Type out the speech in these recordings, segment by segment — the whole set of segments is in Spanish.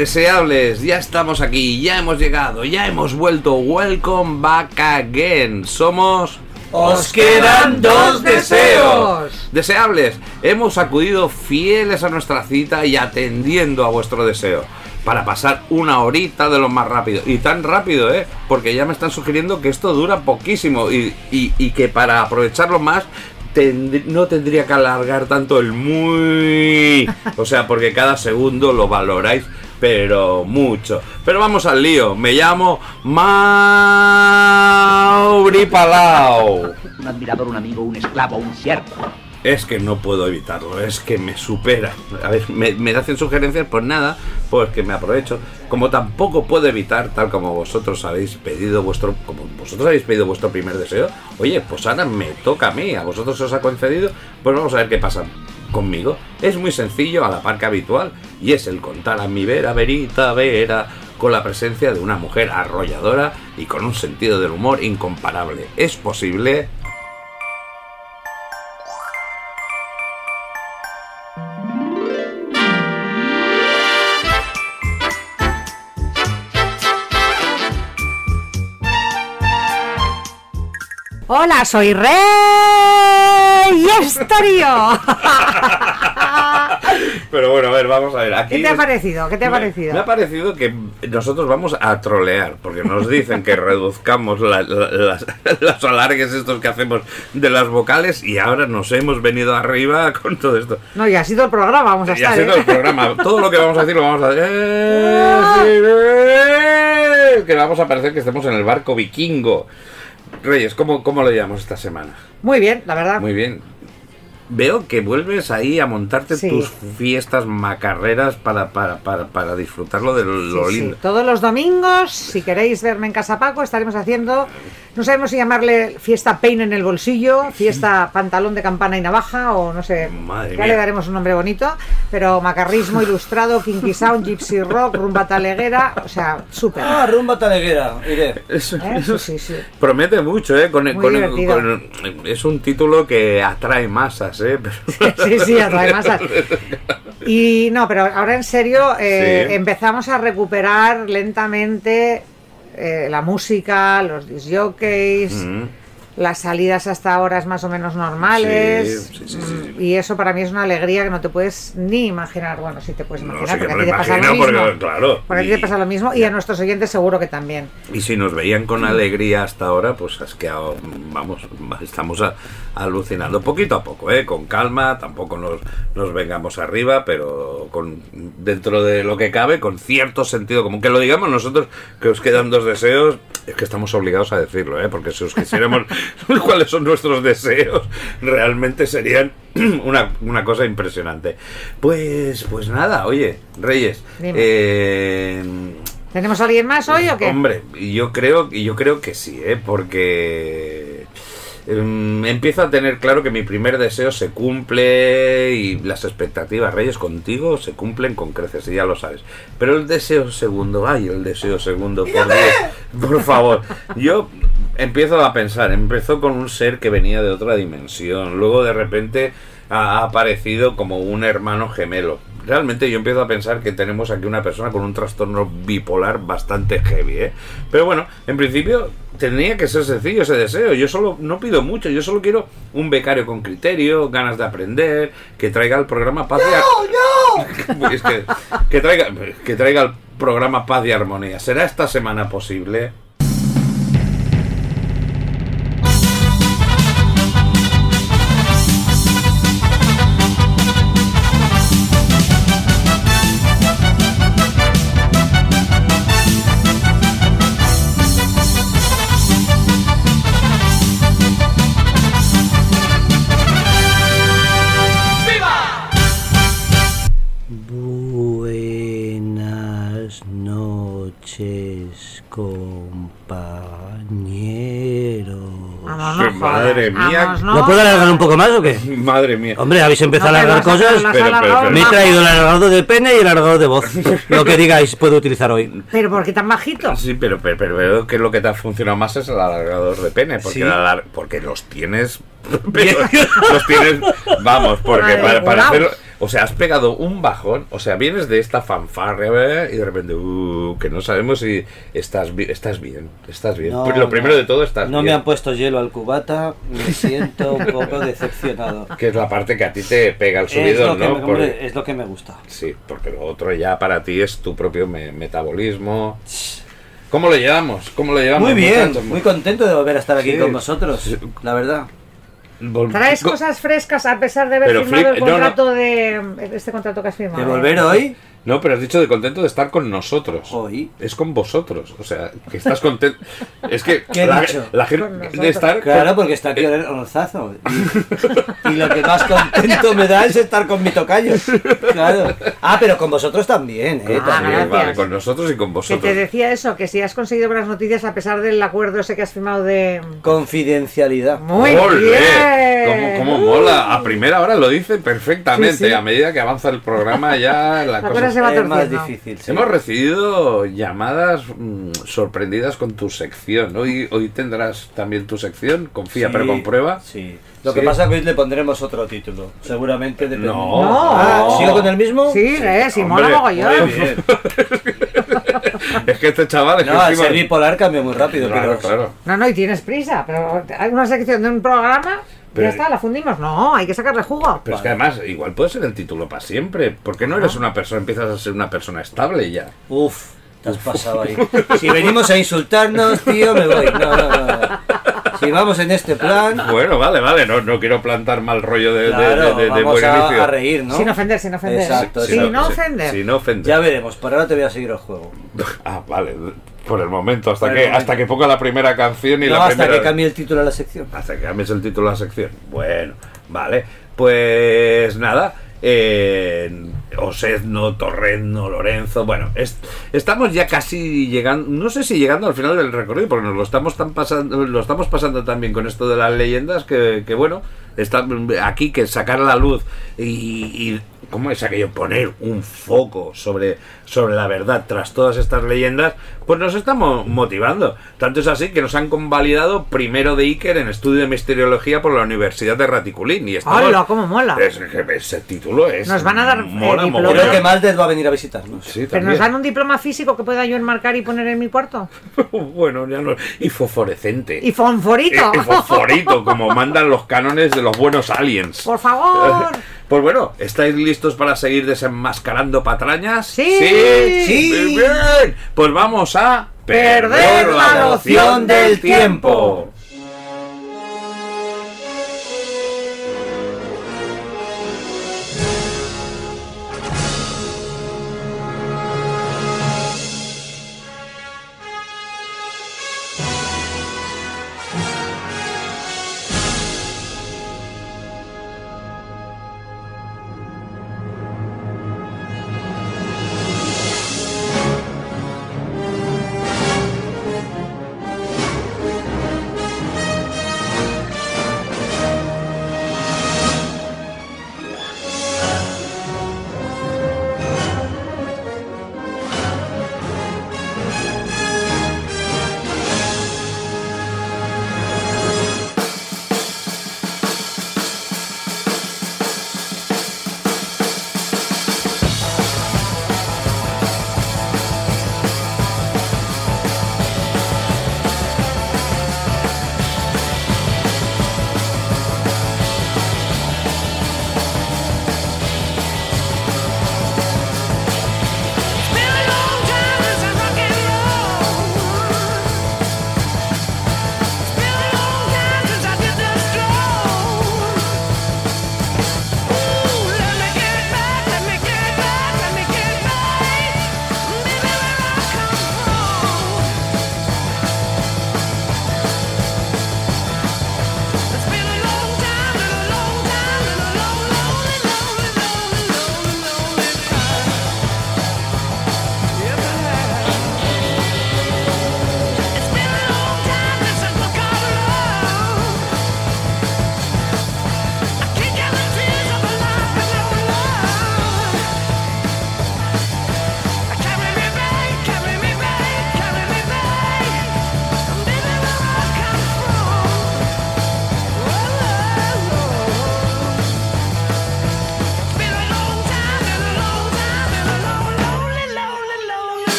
Deseables. Ya estamos aquí, ya hemos llegado, ya hemos vuelto. Welcome back again. Somos. Os quedan dos deseos. Deseables, hemos acudido fieles a nuestra cita y atendiendo a vuestro deseo. Para pasar una horita de lo más rápido. Y tan rápido, ¿eh? Porque ya me están sugiriendo que esto dura poquísimo. Y, y- y que para aprovecharlo más. no tendría que alargar tanto el muy. O sea, porque cada segundo lo valoráis, pero mucho. Pero vamos al lío. Me llamo Mauri Palau. un admirador, un amigo, un esclavo, un siervo. Es que no puedo evitarlo, es que me supera. A ver, me, me hacen sugerencias, pues nada, pues que me aprovecho. Como tampoco puedo evitar, tal como vosotros habéis pedido vuestro, como vosotros habéis pedido vuestro primer deseo, oye, pues ahora me toca a mí, a vosotros os ha concedido, pues vamos a ver qué pasa conmigo. Es muy sencillo, a la par que habitual, y es el contar a mi vera, verita, vera, con la presencia de una mujer arrolladora y con un sentido del humor incomparable. ¿Es posible? Hola, soy Rey Estario. Pero bueno, a ver, vamos a ver. Aquí ¿Qué te ha parecido? ¿Qué te ha me- parecido? Me ha parecido que nosotros vamos a trolear, porque nos dicen que reduzcamos la- la- las, los alargues estos que hacemos de las vocales y ahora nos hemos venido arriba con todo esto. No, ya ha sido el programa, vamos a Y ha estar. sido ¿eh? el programa. Todo lo que vamos a decir lo vamos a decir. ¡Eh, sí, eh! Que vamos a parecer que estemos en el barco vikingo. Reyes, ¿cómo, cómo lo llevamos esta semana? Muy bien, la verdad. Muy bien. Veo que vuelves ahí a montarte Sí. tus fiestas macarreras para, para, para, para disfrutarlo de lo Sí, sí. lindo. Todos los domingos, si queréis verme en Casa Paco, estaremos haciendo, no sabemos si llamarle fiesta peine en el bolsillo, fiesta pantalón de campana y navaja, o no sé, Madre ya mía. le daremos un nombre bonito, pero macarrismo ilustrado, kinky sound, gypsy rock, rumba taleguera, o sea, súper. Ah, rumba taleguera, iré. Eso, ¿eh? eso Sí, sí, sí. promete mucho, ¿eh? Con, Muy con- con- es un título que atrae masas, ¿eh? Pero- Sí, sí, además. Y no, pero ahora en serio, eh, Sí. empezamos a recuperar lentamente eh, la música, los disc jockeys, Mm. Las salidas hasta horas más o menos normales. Sí, sí, sí, mm, Y eso para mí es una alegría que no te puedes ni imaginar. Bueno, sí te puedes No, imaginar, que porque a ti te pasa lo mismo. porque, claro, Porque a ti y- te pasa lo mismo y a nuestros oyentes seguro que también. Y si nos veían con alegría hasta ahora, pues es que ah, vamos, estamos a- alucinando poquito a poco, ¿eh? con calma, tampoco nos, nos vengamos arriba, pero con dentro de lo que cabe, con cierto sentido común. Que lo digamos nosotros, que os quedan dos deseos, es que estamos obligados a decirlo, ¿eh? porque si os quisiéramos cuáles son nuestros deseos, realmente serían una, una cosa impresionante. Pues, pues nada, oye, Reyes, eh, ¿Tenemos a alguien más hoy o qué? Hombre, yo creo, y yo creo que sí, ¿eh? porque em, empiezo a tener claro que mi primer deseo se cumple y las expectativas, Reyes, contigo se cumplen con creces, y ya lo sabes. Pero el deseo segundo, ay, el deseo segundo, por Dios, por favor. Yo empiezo a pensar, empezó con un ser que venía de otra dimensión, luego de repente ha aparecido como un hermano gemelo. Realmente yo empiezo a pensar que tenemos aquí una persona con un trastorno bipolar bastante heavy, ¿eh? Pero bueno, en principio tendría que ser sencillo ese deseo. Yo solo no pido mucho, yo solo quiero un becario con criterio, ganas de aprender, que traiga el programa Paz y ¡No, Es que, que traiga que traiga el programa Paz y Armonía. ¿Será esta semana posible? Madre mía. Vamos, ¿No puedo alargar un poco más o qué? Madre mía. Hombre, habéis empezado No, a alargar cosas. pero- pero- pero- Me he traído el alargador de pene y el alargador de voz. Lo que digáis puedo utilizar hoy. Pero ¿por qué tan bajito? Sí, pero, pero, pero veo que lo que te ha funcionado más es el alargador de pene, porque, Sí. el alar- porque los tienes... pero los tienes... Vamos, porque para, para volaos. O sea, has pegado un bajón, o sea, vienes de esta fanfarria ¿eh? y de repente, uh, que no sabemos si estás, estás bien, estás bien. No, lo no. primero de todo, estás No me bien. han puesto hielo al cubata, me siento un poco decepcionado. Que es la parte que a ti te pega el que ¿no? me, es lo que me gusta. Sí, porque lo otro ya para ti es tu propio me- metabolismo. ¿Cómo lo llevamos? ¿Cómo lo llevamos? Muy bien, muy contento de volver a estar aquí Sí. con vosotros, la verdad. Vol- ¿Traes Co- cosas frescas a pesar de haber Pero firmado flip- el no, no. contrato de este contrato que has firmado? ¿De volver hoy? No, pero has dicho de contento de estar con nosotros. Hoy. Es con vosotros. O sea, que estás contento. Es que ¿Qué la, gente de estar. Claro, con- porque está aquí el Ronzazo. Y, y lo que más contento me da es estar con mi tocayo. Claro. Ah, pero con vosotros también, ¿eh? Ah, También. Vale, con nosotros y con Que vosotros. te decía eso, que si has conseguido buenas noticias a pesar del acuerdo ese que has firmado de... Confidencialidad. Muy ¡Ole! bien. ¿Cómo, cómo mola? A primera hora lo dice perfectamente. Sí, sí. A medida que avanza el programa ya La cosa... cosa se va es más torciendo. difícil. sí. Hemos recibido llamadas mm, sorprendidas con tu sección. Hoy, hoy tendrás también tu sección, confía Sí, pero comprueba. Sí. Lo Sí. que pasa es que hoy le pondremos otro título. Seguramente depende. No. No. Ah, ¿Sigo con el mismo? Sí, eh, si hombre, mola mogollón. Muy bien. Es que este chaval es que No, al encima- ser bipolar cambia muy rápido, Claro, pero claro. No, no, y tienes prisa, pero hay una sección de un programa, Pero- ya está, la fundimos. No, hay que sacarle jugo. Pero es que además, igual puede ser el título para siempre. porque no eres una persona, empiezas a ser una persona estable ya? Uf, te has pasado ahí. Si venimos a insultarnos, tío, me voy. No, no, no. Si vamos en este plan, Bueno, vale, vale, no, no quiero plantar mal rollo de, claro, de, de- de vamos buen a, inicio. a reír, ¿no? Sin ofender, sin ofender. Exacto, sin no sí, ofender. Sin ofender. Ya veremos, por ahora te voy a seguir el juego. Ah, vale, por el momento, hasta el que momento. hasta que ponga la primera canción y No, la hasta primera... que cambie el título de la sección. Hasta que cambies el título de la sección. Bueno, vale. Pues nada. Eh, Osedno, Torreno, Lorenzo. Bueno, es- estamos ya casi llegando. No sé si llegando al final del recorrido, porque nos lo estamos tan pasando, lo estamos pasando también con esto de las leyendas que, que bueno, está aquí que sacar a la luz y, y ¿cómo es aquello? Poner un foco sobre, sobre la verdad tras todas estas leyendas, pues nos estamos motivando. Tanto es así que nos han convalidado primero de Iker en estudio de misteriología por la Universidad de Raticulín. Y estamos, ¡Hala, cómo mola! es que ese título es. Nos van a dar, eh, mola mogollón. Creo que Maldez va a venir a visitarnos. Sí, ¿Pero nos dan un diploma físico que pueda yo enmarcar y poner en mi cuarto? bueno, ya no. Y fosforescente. ¡Y fonforito! Y- y fosforito, como mandan los cánones de los buenos aliens. ¡Por favor! Pues bueno, ¿estáis listos para seguir desenmascarando patrañas? Sí. sí. Sí. Muy bien. Pues vamos a Perder la noción del tiempo.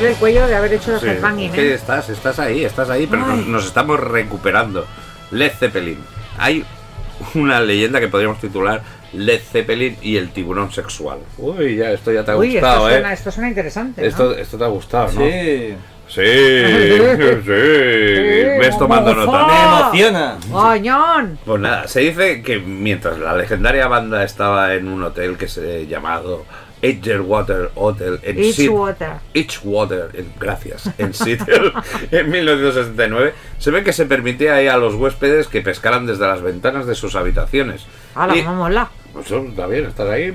Duele el cuello de haber hecho el Sí, headbanging, es que ¿eh? estás, estás ahí, estás ahí, pero nos, nos estamos recuperando. Led Zeppelin. Hay una leyenda que podríamos titular Led Zeppelin y el tiburón sexual. Uy, ya, esto ya te ha Uy, esto gustado, suena, ¿eh? esto suena interesante, ¿no? Esto, esto te ha gustado, ¿no? Sí. Sí, sí. Ves tomando nota. Me emociona. ¡Coñón! Pues nada, se dice que mientras la legendaria banda estaba en un hotel que se llamado Edgewater Hotel en Edgewater. Edgewater, gracias, en Seattle, en 1969, se ve que se permitía ahí a los huéspedes que pescaran desde las ventanas de sus habitaciones. ¡Hala, mola! pues está bien, estás ahí,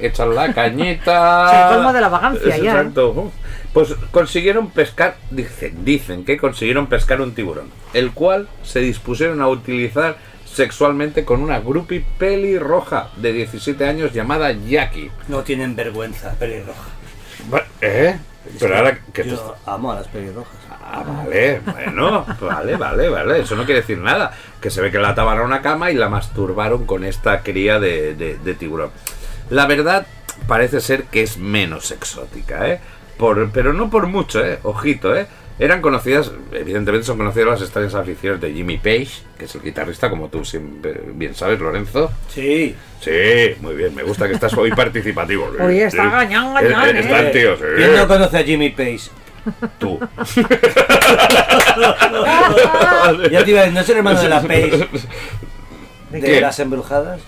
echan la cañita. Es el colmo de la vagancia, ya, ¿eh? Exacto. Pues consiguieron pescar, dicen, dicen que consiguieron pescar un tiburón, el cual se dispusieron a utilizar sexualmente con una grupi pelirroja de 17 años llamada Jackie. No tienen vergüenza, pelirroja. ¿Eh? Pero ahora que te Yo amo a las pelirrojas. Ah, vale, bueno, vale, vale, vale. Eso no quiere decir nada. Que se ve que la ataban a una cama y la masturbaron con esta cría de, de- de tiburón. La verdad, parece ser que es menos exótica, ¿eh? Por, pero no por mucho, ¿eh? Ojito, ¿eh? Eran conocidas, evidentemente son conocidas las extrañas aficiones de Jimmy Page, que es el guitarrista, como tú siempre bien sabes, Lorenzo. Sí. Sí, muy bien, me gusta que estás hoy participativo. Oye, está sí. gañán, gañán, Eh, eh, Está el eh. tío, sí. ¿Quién no conoce a Jimmy Page? Tú. Ya te iba a decir, ¿no es el hermano de la Page ¿De de qué? las embrujadas?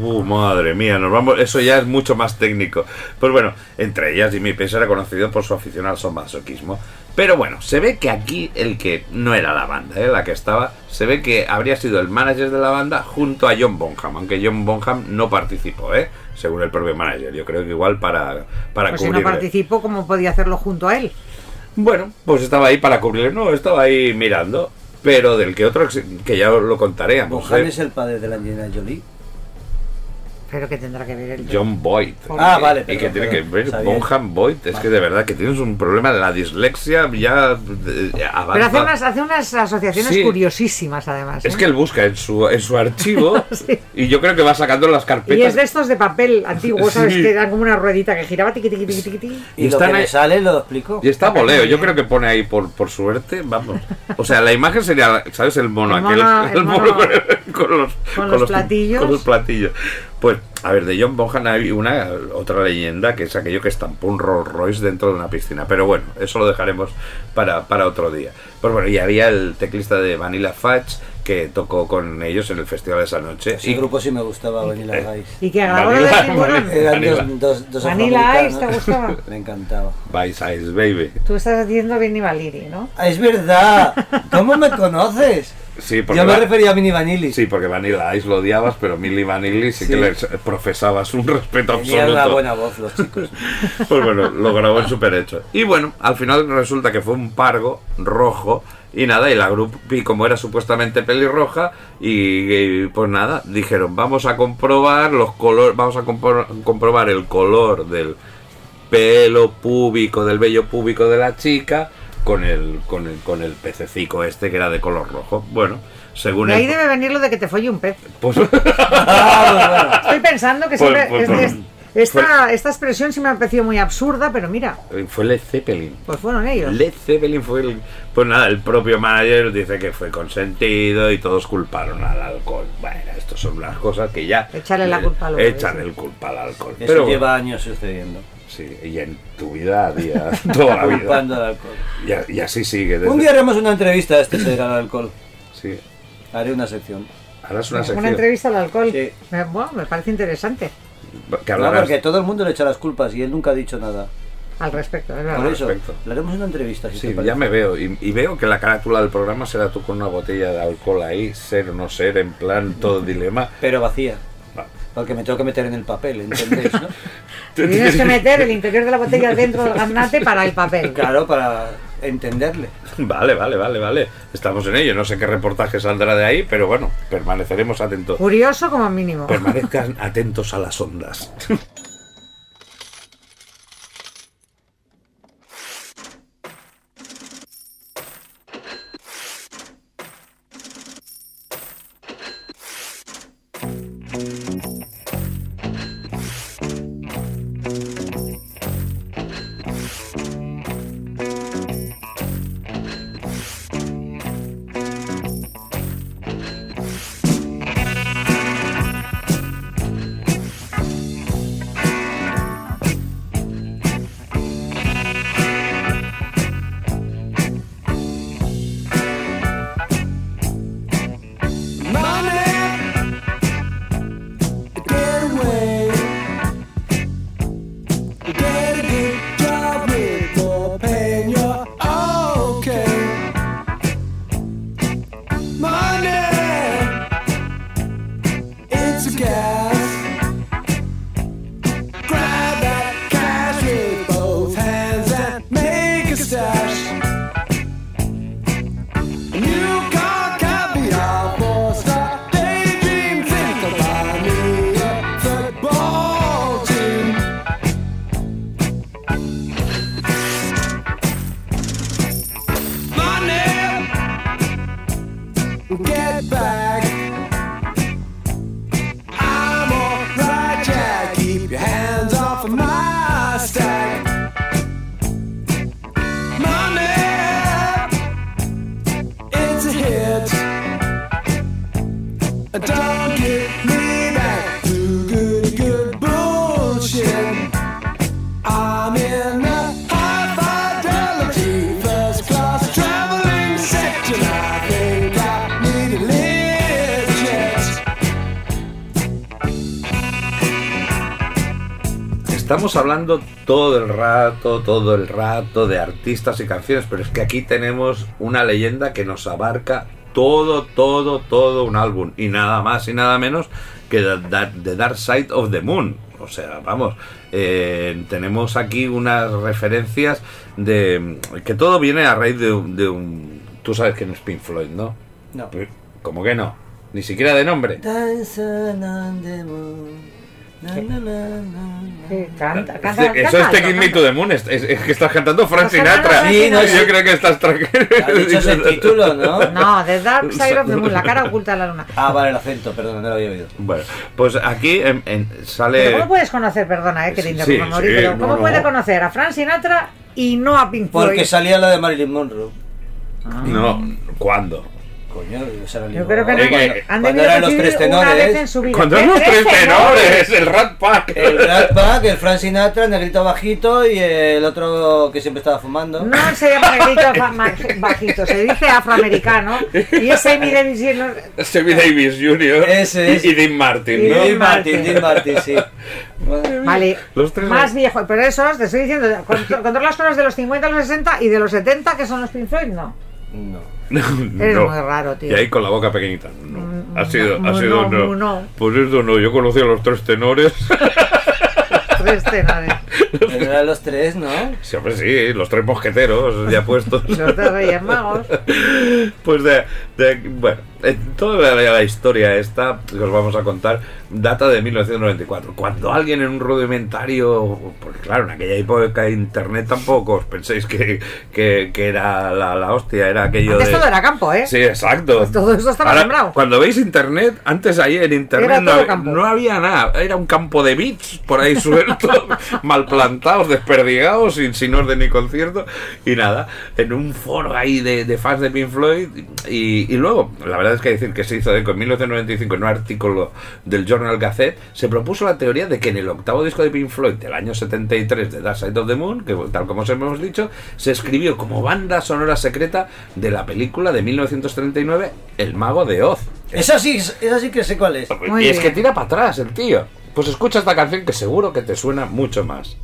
Uh, madre mía, nos vamos. Eso ya es mucho más técnico. Pues bueno, entre ellas Jimmy Page era conocido por su afición al sonmasoquismo. Pero bueno, se ve que aquí el que no era la banda, ¿eh? la que estaba, se ve que habría sido el manager de la banda junto a John Bonham, aunque John Bonham no participó, ¿eh? según el propio manager. Yo creo que igual para, para Pues si no cubrirle. participó, ¿cómo podía hacerlo junto a él? Bueno, pues estaba ahí para cubrirle, no, estaba ahí mirando. Pero del que otro, que ya os lo contaré. a Bonham es el padre de la Angelina Jolie. Pero que tendrá que ver el John Boyd. Ah, vale, Y que tiene que ver sabía. Bonham Boyd. Es que de verdad que tienes un problema de la dislexia ya eh, Pero avanza. hace unas, hace unas asociaciones Sí. curiosísimas, además. Es ¿eh? que él busca en su, en su archivo Sí. y yo creo que va sacando las Y carpetas. es de estos de papel antiguo, ¿sabes? Sí. Que eran como una ruedita que giraba tiqui, tiqui, tiqui, tiqui. Y, Y lo que ahí- le sale lo explico. Y está voleo, yo creo que pone ahí por, por suerte, vamos. O sea, la imagen sería, ¿sabes? El mono El aquel. mono- el mono con, con los, con los platillos. Con los platillos. Pues, a ver, de John Bonham hay una otra leyenda que es aquello que estampó un Rolls Royce dentro de una piscina. Pero bueno, eso lo dejaremos para, para otro día. Pues bueno, y había el teclista de Vanilla Fudge que tocó con ellos en el festival de esa noche. Ese y grupo sí me gustaba, Vanilla Eh, Ice. Y que grabó lo del Vanilla- tiburón. Eran Vanilla. dos, dos, dos Vanilla Ice, ¿te gustaba? Me encantaba. Vice Ice Baby. Tú estás haciendo Benny Valiri, ¿no? Ah, es verdad. ¿Cómo me conoces? Sí, porque Yo me va- refería a Mini Vanilli. Sí, porque Vanilla Ice lo odiabas, pero Milli Vanilli sí, que les profesabas un respeto Tenían absoluto. una buena voz los chicos. Pues bueno, lo grabó en super hecho. Y bueno, al final resulta que fue un pargo rojo. Y nada, y la grupi, como era supuestamente pelirroja, y, y, pues nada, dijeron, vamos a comprobar los colores, vamos a compro- comprobar el color del pelo púbico, del vello púbico de la chica, con el, con el, con el pececico este que era de color rojo. Bueno, según De ahí el- debe venir lo de que te folle un pez. pues, Estoy pensando que Pues- siempre. pues- es- pues- es- esta, esta expresión sí me ha parecido muy absurda, pero mira, fue Led Zeppelin. pues fueron ellos. Led Zeppelin fue el. Pues nada, el propio manager dice que fue consentido y todos culparon al alcohol. Bueno, estas son las cosas que ya. Echarle la culpa al Echan sí. el culpa al alcohol. Eso Pero lleva años sucediendo. Sí, y en tu vida a día, toda la vida. Culpando al alcohol. Y, a- y así sigue. desde- Un día haremos una entrevista a este ser al alcohol. Sí. Haré una sección. Harás una Una, sección. entrevista al alcohol. Sí. Me, bueno, me parece interesante hablarás- porque todo el mundo le echa las culpas y él nunca ha dicho nada. al respecto, es verdad. Por eso, perfecto. le haremos una entrevista. Si Sí, te parece. ya me veo. Y, y veo que la carátula del programa será tú con una botella de alcohol ahí, ser o no ser, en plan todo dilema. Pero vacía. Porque me tengo que meter en el papel, ¿entendéis? no? Tienes que meter el interior de la botella dentro del gaznate para el papel. Claro, para entenderle. Vale, vale, vale, vale. Estamos en ello. No sé qué reportaje saldrá de ahí, pero bueno, permaneceremos atentos. Curioso como mínimo. Permanezcan atentos a las ondas. Estamos hablando todo el rato, todo el rato de artistas y canciones, pero es que aquí tenemos una leyenda que nos abarca todo, todo, todo un álbum. Y nada más y nada menos que The Dark, The Dark Side of the Moon. O sea, vamos, eh, tenemos aquí unas referencias de... que todo viene a raíz de, un- de un... Tú sabes quién es Pink Floyd, ¿no? No. ¿Cómo que no? Ni siquiera de nombre. Dancing on the moon. Sí, canta, canta, Eso es Taking Me to the Moon. Es, es- es que estás cantando Frank Sinatra. Sí, no. Yo creo que estás Ha dicho ese tranquilo. título, ¿no? No, The Dark Side of the Moon, la cara oculta de la luna. Ah, vale, el acento, perdón, no lo había oído. Bueno, pues aquí en- en- Pero sale. ¿cómo puedes conocer, perdona, eh, que te Sí, sí, pero ¿cómo no. puede conocer a Frank Sinatra y no a Pink Floyd? Porque salía la de Marilyn Monroe. No, ¿cuándo? Coño, esa era Yo creo que no, han cuando debido eran los tres una vez en tenores. su vida. Cuando ¿Qué eran los tres tenores, el Rat Pack. El Rat Pack, el Frank Sinatra, el negrito bajito y el otro que siempre estaba fumando. No se llama negrito bajito, se dice afroamericano. Y es Amy Davis Jr. Sammy Davis Jr. Ese es. y Dean Martin, ¿no? Dean Dean Martin. Dean Martin, sí. Vale, Los tres más son- viejo. Pero eso te estoy diciendo, con, con todas las cosas de los 50 a los 60 y de los 70 que son los Pink Floyd, no. No. Eres muy raro, tío. Y ahí con la boca pequeñita. No. Mm, Ha sido, no, ha sido no, no. no. Pues eso no, yo conocí a los tres tenores. Tres tenores. Pero eran los tres, ¿no? Sí, hombre, sí, los tres mosqueteros ya puestos. Los tres Reyes Magos. Pues de, de- bueno, eh, toda la, la historia esta que os vamos a contar data de 1994. Cuando alguien en un rudimentario, porque claro, en aquella época de internet tampoco os penséis que, que, que era la, la hostia, era aquello Antes de... todo era campo, ¿eh? Sí, exacto. Pues todo esto estaba Ahora, sembrado. Cuando veis internet, antes ahí en internet Era no, todo hab- campo. no había nada. Era un campo de bits por ahí sueltos, mal plantados, desperdigados, sin, sin orden ni concierto. Y nada, en un foro ahí de, de fans de Pink Floyd. Y, y luego, la verdad es que decir que se hizo eco en 1995 en un artículo del Journal Gazette, se propuso la teoría de que en el octavo disco de Pink Floyd del año 73 de Dark Side of the Moon, que tal como os hemos dicho, se escribió como banda sonora secreta de la película de 1939 El Mago de Oz. Esa sí, esa sí que sé cuál es. Muy y es que tira para atrás el tío. Pues escucha esta canción que seguro que te suena mucho más.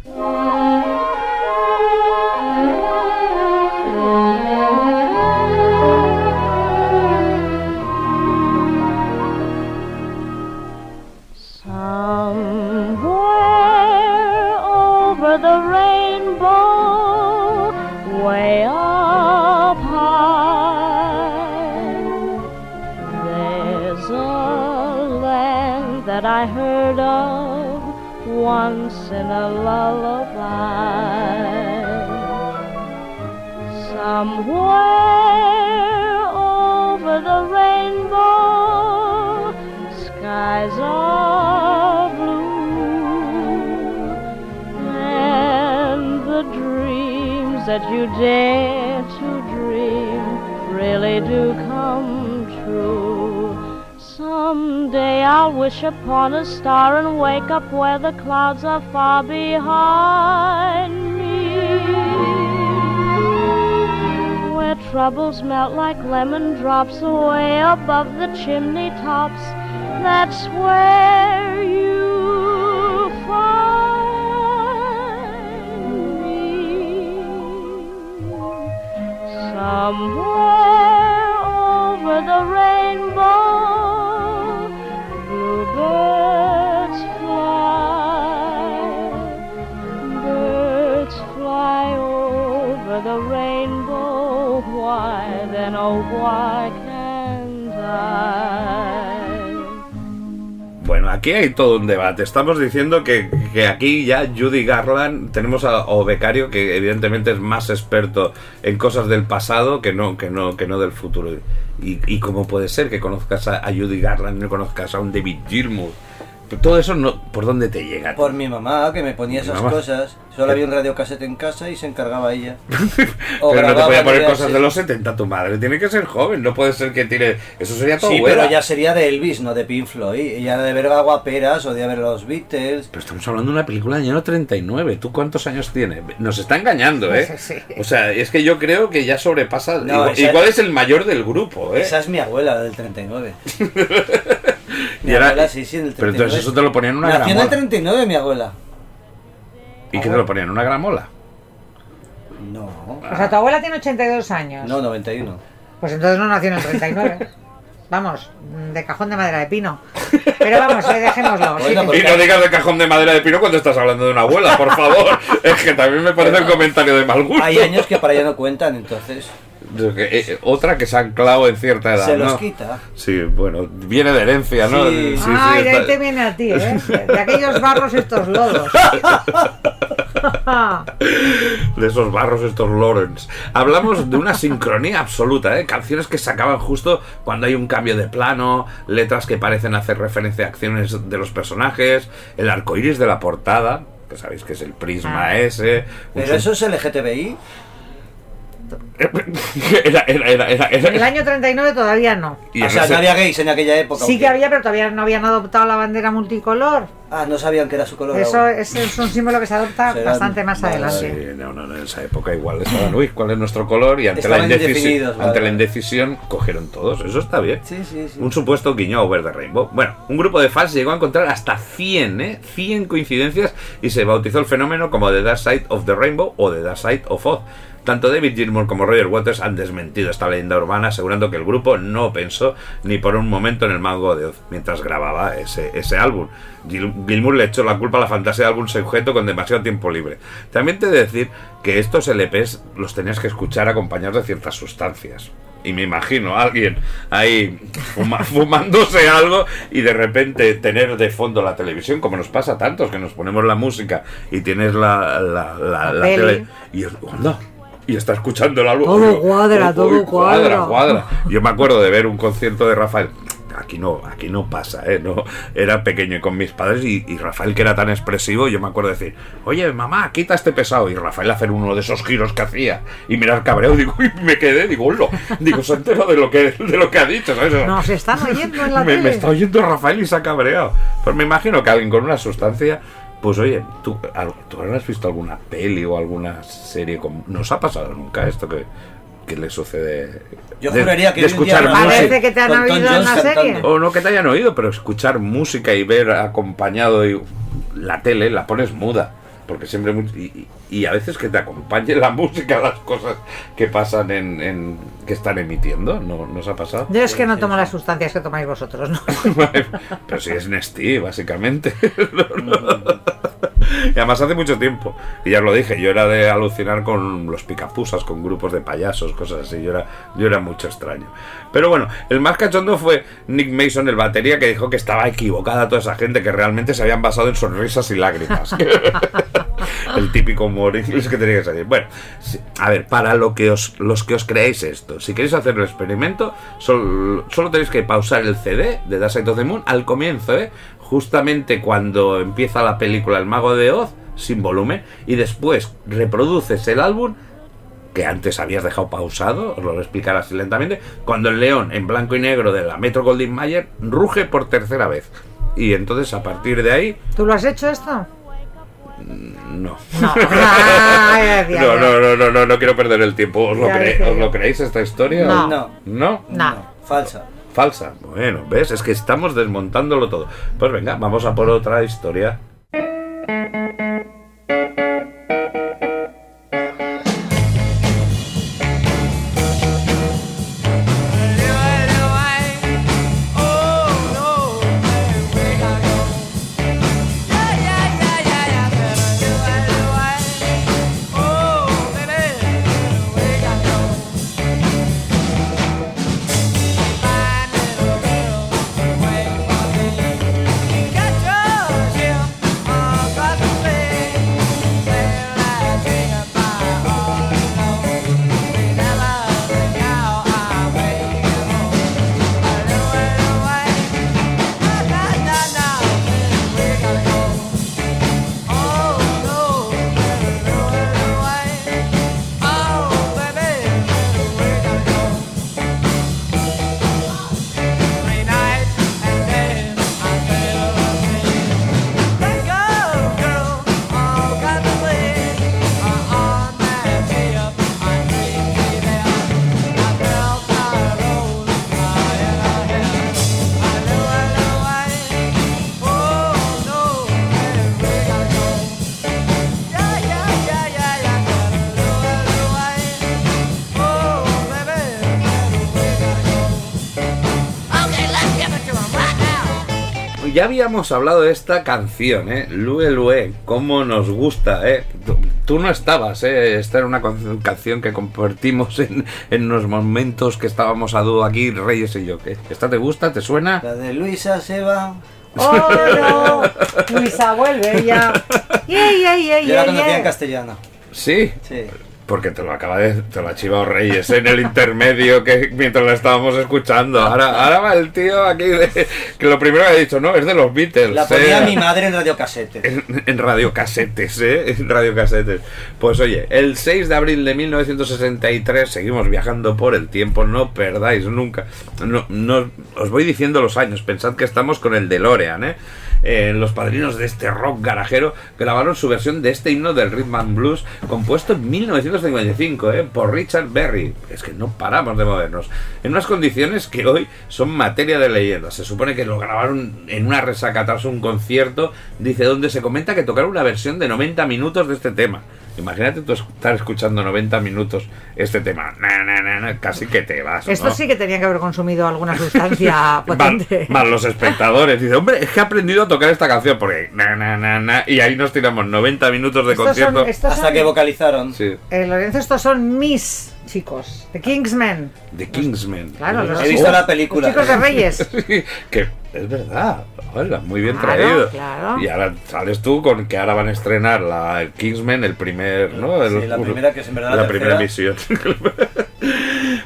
Somewhere over the once in a lullaby. Somewhere over the rainbow, skies are blue, and the dreams that you dare to dream really do come. Someday I'll wish upon a star and wake up where the clouds are far behind me where troubles melt like lemon drops away above the chimney tops. That's where you find me. Somewhere over the rainbow, Bueno, aquí hay todo un debate. Estamos diciendo que, que aquí ya Judy Garland tenemos a o Becario que evidentemente es más experto en cosas del pasado que no que no que no del futuro. Y, y cómo puede ser que conozcas a, a Judy Garland y no conozcas a un David Gilmour. Todo eso no por dónde te llega. Por mi mamá, que me ponía esas mamá. cosas. Solo había un radiocasete en casa y se encargaba ella. Pero no te podía poner cosas así. de los 70 tu madre. Tiene que ser joven. No puede ser que tiene. Eso sería todo Sí, pero ya sería de Elvis, no de Pink Floyd. Ella de ver guaperas o de ver los Beatles. Pero estamos hablando de una película del año 39. ¿Tú cuántos años tienes? Nos está engañando, ¿eh? Sí. O sea, es que yo creo que ya sobrepasa. No, igual, igual es el mayor del grupo, ¿eh? Esa es mi abuela del 39. Y Mi era- abuela sí, sí, del 39. Pero entonces eso te lo ponían en una Nació en el gramola. 39 mi abuela. ¿Y qué te lo ponían en una gramola? No. O sea, tu abuela tiene 82 años. No, 91. Pues entonces no nació en el 39. Vamos, de cajón de madera de pino. Pero vamos, eh, dejémoslo. sí. Pues- Y no digas de cajón de madera de pino cuando estás hablando de una abuela, por favor. es que también me parece un comentario de mal gusto. Hay años que para ella no cuentan, entonces otra que se ha anclado en cierta edad. se los ¿no? quita. Sí, bueno, viene de herencia, ¿no? Sí. Ay, de ahí está- te viene a ti, ¿eh? De aquellos barros estos lodos. de esos barros, estos Lawrence. Hablamos de una sincronía absoluta, ¿eh? Canciones que se acaban justo cuando hay un cambio de plano, letras que parecen hacer referencia a acciones de los personajes, el arco iris de la portada, que sabéis que es el prisma Ah. ese. Pero eso es LGTBI. era, era, era, era, era- En el año 39 todavía no. y o sea, ese- no había gays en aquella época. Sí ¿o que había, pero todavía no habían adoptado la bandera multicolor. Ah, no sabían que era su color. Eso es, es un símbolo que se adopta Serán- bastante más vale, adelante. Sí, no, no, no, en esa época igual estaban, uy, ¿cuál es nuestro color? Y ante, la indecisión, vale, ante la indecisión cogieron todos, eso está bien. Sí, sí, sí. Un supuesto guiño a Over the Rainbow. Bueno, un grupo de fans llegó a encontrar hasta 100, ¿eh? 100 coincidencias y se bautizó el fenómeno como The Dark Side of the Rainbow o The Dark Side of Oz. Tanto David Gilmour como Roger Waters han desmentido esta leyenda urbana asegurando que el grupo no pensó ni por un momento en el mago de Oz mientras grababa ese, ese álbum. Gil- Gilmour le echó la culpa a la fantasía de algún sujeto con demasiado tiempo libre. También te he de decir que estos LPs los tenías que escuchar acompañados de ciertas sustancias. Y me imagino a alguien ahí fuma- fumándose algo y de repente tener de fondo la televisión, como nos pasa a tantos, que nos ponemos la música y tienes la, la, la- La la peli. tele y, es- anda, y está escuchando el álbum. Todo cuadra, todo cuadra. cuadra. Yo me acuerdo de ver un concierto de Rafael. Aquí no, aquí no pasa, ¿eh? No, era pequeño y con mis padres y, y Rafael, que era tan expresivo, yo me acuerdo de decir, oye, mamá, quita este pesado. Y Rafael hacer uno de esos giros que hacía y mirar cabreo, digo, y me quedé, digo, "Hola". digo, se entero de lo que, de lo que ha dicho, ¿sabes? Nos están oyendo en la me, tele. me está oyendo Rafael y se ha cabreado. Pues me imagino que alguien con una sustancia, pues oye, ¿tú, al- ¿tú habrás visto alguna peli o alguna serie? Con... ¿Nos ha pasado nunca esto que, que le sucede? Yo de- juraría que de escuchar música. Parece que te han oído en la serie. O no que te hayan oído, pero escuchar música y ver acompañado y la tele la pones muda. Porque siempre y, y- y a veces que te acompañe la música las cosas que pasan en, en- que están emitiendo, ¿no nos ha pasado? Yo es que no tomo las sustancias que tomáis vosotros, ¿no? Pero si es Nestí, básicamente. No, no. Y además hace mucho tiempo. Y ya os lo dije, yo era de alucinar con los picapusas, con grupos de payasos, cosas así. Yo era, yo era mucho extraño. Pero bueno, el más cachondo fue Nick Mason, el batería, que dijo que estaba equivocada toda esa gente, que realmente se habían basado en sonrisas y lágrimas. el típico humor inglés que tenía que salir. Bueno, a ver, para lo que os, los que os creáis esto, si queréis hacer el experimento, sol- solo tenéis que pausar el CD de Dark Side of the Moon al comienzo, ¿eh? Justamente cuando empieza la película El Mago de Oz, sin volumen, y después reproduces el álbum que antes habías dejado pausado, os lo voy a explicar así lentamente, cuando el león en blanco y negro de la Metro Goldwyn Mayer ruge por tercera vez. Y entonces a partir de ahí, ¿Tú lo has hecho esto? no. No. No, no, no, no, no, no quiero perder el tiempo. ¿Os cre- lo creéis esta historia? No. No, ¿No? No. falsa. Falsa. Bueno, ¿ves? Es que estamos desmontándolo todo. Pues venga, vamos a por otra historia. Ya habíamos hablado de esta canción, ¿eh? Lue Lue, cómo nos gusta, ¿eh? Tú, tú no estabas, ¿eh? Esta era una canción que compartimos en, en los momentos que estábamos a dúo aquí, Reyes y yo. ¿Qué? ¿Esta te gusta? ¿Te suena? La de Luisa se va. ¡Oh, no! Luisa, vuelve ya. Yeah, yeah, yeah, Yo yeah, la conocía yeah. en castellano. Sí, Sí. Porque te lo acaba de... te lo ha chivado Reyes en el intermedio que mientras la estábamos escuchando. Ahora, ahora va el tío aquí de- que lo primero que ha dicho, no, es de los Beatles. La ponía ¿eh? mi madre en radiocasete. en, en radiocasetes, ¿eh? En radiocasetes. Pues oye, el 6 de abril de 1963 seguimos viajando por el tiempo, no perdáis nunca. No, no, os voy diciendo los años, pensad que estamos con el DeLorean, ¿eh? Eh, los padrinos de este rock garajero grabaron su versión de este himno del Rhythm and Blues compuesto en 1955 ¿eh? por Richard Berry. Es que no paramos de movernos. En unas condiciones que hoy son materia de leyenda. Se supone que lo grabaron en una resaca tras un concierto, dice, donde se comenta que tocaron una versión de 90 minutos de este tema. Imagínate tú estar escuchando 90 minutos este tema. Na, na, na, na, casi que te vas. Esto ¿no? sí que tenía que haber consumido alguna sustancia potente. mal los espectadores. Dice, hombre, es que he aprendido a tocar esta canción porque... na, na, na, na, y ahí nos tiramos 90 minutos de Estos concierto. son, Hasta son- que vocalizaron. Sí, eh, Lorenzo, estos son mis chicos, The Kingsmen. The Kingsmen. Claro, los He visto la película. Los chicos de Reyes. Sí, que es verdad. Hola, muy bien Claro, traído. claro. Y ahora sales tú con que ahora van a estrenar la el Kingsman, el primer, ¿no? El- Sí, la primera, que es en verdad la primera tercera.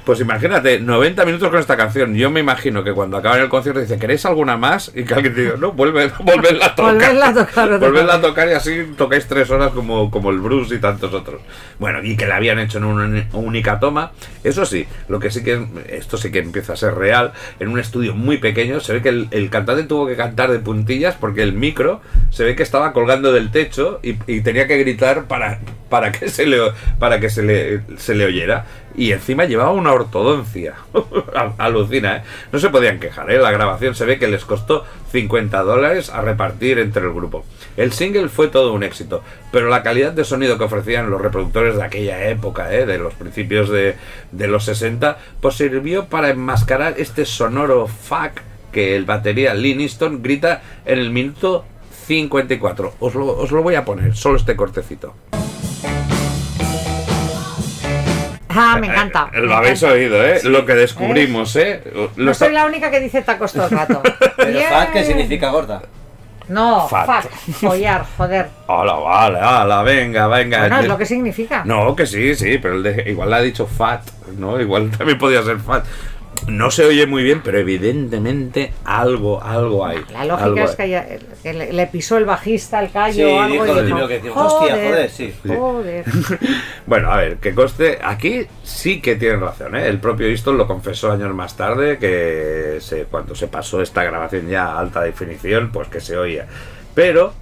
pues imagínate, 90 minutos con esta canción. Yo me imagino que cuando acaban el concierto dice, ¿queréis alguna más? Y que alguien te diga, no, vuelve, volvedla a tocar. Volvedla a tocar Volvedla a tocar y así tocáis tres horas como, como el Bruce y tantos otros. Bueno, y que la habían hecho en una única toma. Eso sí, lo que sí que esto sí que empieza a ser real. En un estudio muy pequeño se ve que el, el cantante tuvo que cantar de puntillas porque el micro se ve que estaba colgando del techo y, y tenía que gritar para, para que se le para que se le, se le oyera. Y encima llevaba una ortodoncia. Al- Alucina, ¿eh? No se podían quejar, ¿eh? La grabación se ve que les costó 50 dólares a repartir entre el grupo. El single fue todo un éxito, pero la calidad de sonido que ofrecían los reproductores de aquella época, ¿eh? de los principios de, los 60, pues sirvió para enmascarar este sonoro fuck que el batería Lynn Easton grita en el minuto 54. Os lo, os lo voy a poner, solo este cortecito. Ah, me encanta. Eh, me Lo habéis encanta. oído, ¿eh? Lo que descubrimos, ¿eh? Lo No soy la única que dice tacos todo el rato. Pero fat, ¿qué significa gorda? No, Fat. fuck, follar, joder. Hola, vale, hala, venga, venga. Bueno, es lo que significa. No, que sí, sí, pero el de- igual le ha dicho fat, ¿no? Igual también podía ser fat. No se oye muy bien, pero evidentemente algo, algo hay. La lógica algo es que, haya- que le, le pisó el bajista, el callo Sí, o algo. dijo y que decimos, "Hostia, joder, sí". Joder. Bueno, a ver, que conste, aquí sí que tienen razón, ¿eh? El propio Easton lo confesó años más tarde, que se, cuando se pasó esta grabación ya a alta definición, pues que se oía. Pero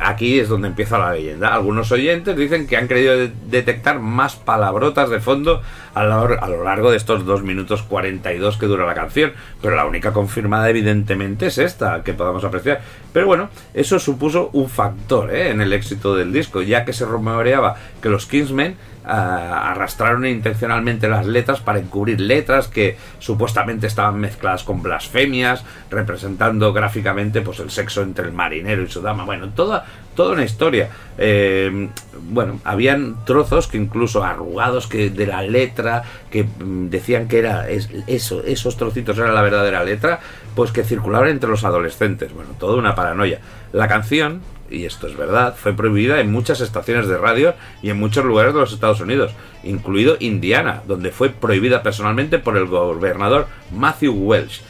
aquí es donde empieza la leyenda. Algunos oyentes dicen que han de- detectar más palabrotas de fondo a lo, a lo largo de estos 2 minutos 42 que dura la canción, pero la única confirmada evidentemente es esta, que podamos apreciar. Pero bueno, eso supuso un factor ¿eh? en el éxito del disco, ya que se rumoreaba que los Kingsmen arrastraron intencionalmente las letras para encubrir letras que supuestamente estaban mezcladas con blasfemias, representando gráficamente pues el sexo entre el marinero y su dama. Bueno, toda, toda una historia. Eh, bueno, habían trozos que incluso arrugados que de la letra que mm, decían que era es- eso, esos trocitos eran la verdadera letra, pues que circulaban entre los adolescentes. Bueno, toda una paranoia. La canción y esto es verdad, fue prohibida en muchas estaciones de radio y en muchos lugares de los Estados Unidos, incluido Indiana, donde fue prohibida personalmente por el gobernador Matthew Welch.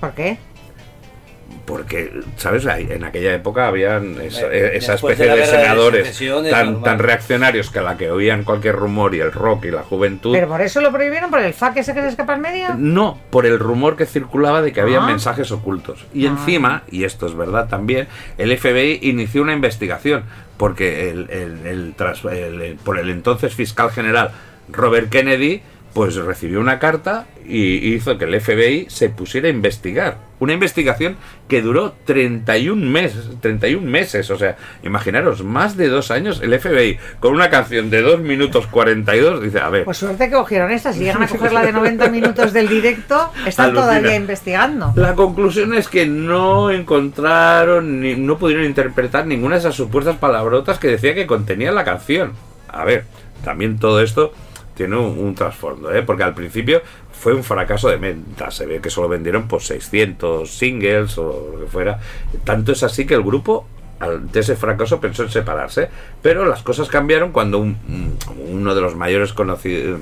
¿Por qué? Porque, ¿sabes? En aquella época habían esa, Eh, esa después especie de senadores tan, tan reaccionarios que a la que oían cualquier rumor y el rock y la juventud. ¿Pero por eso lo prohibieron? ¿Por el fuck ese que se escapa en medio? No, por el rumor que circulaba de que había Ah. mensajes ocultos. Y encima, y esto es verdad también, el FBI inició una investigación porque el, el- el tras- el- el- por el entonces fiscal general Robert Kennedy pues recibió una carta y hizo que el FBI se pusiera a investigar. Una investigación que duró 31 meses, 31 meses, o sea, imaginaros, más de dos años el FBI con una canción de 2 minutos 42 dice, a ver, Pues suerte que cogieron esta. Si llegan a coger la de 90 minutos del directo, están Alucina. todavía investigando. La conclusión es que no encontraron, ni, no pudieron interpretar ninguna de esas supuestas palabrotas que decía que contenía la canción. A ver, también todo esto tiene un, un trasfondo, ¿eh? porque al principio fue un fracaso de venta. Se ve que solo vendieron pues 600 singles o lo que fuera. Tanto es así que el grupo ante ese fracaso pensó en separarse, pero las cosas cambiaron cuando un- un- uno de los mayores conocidos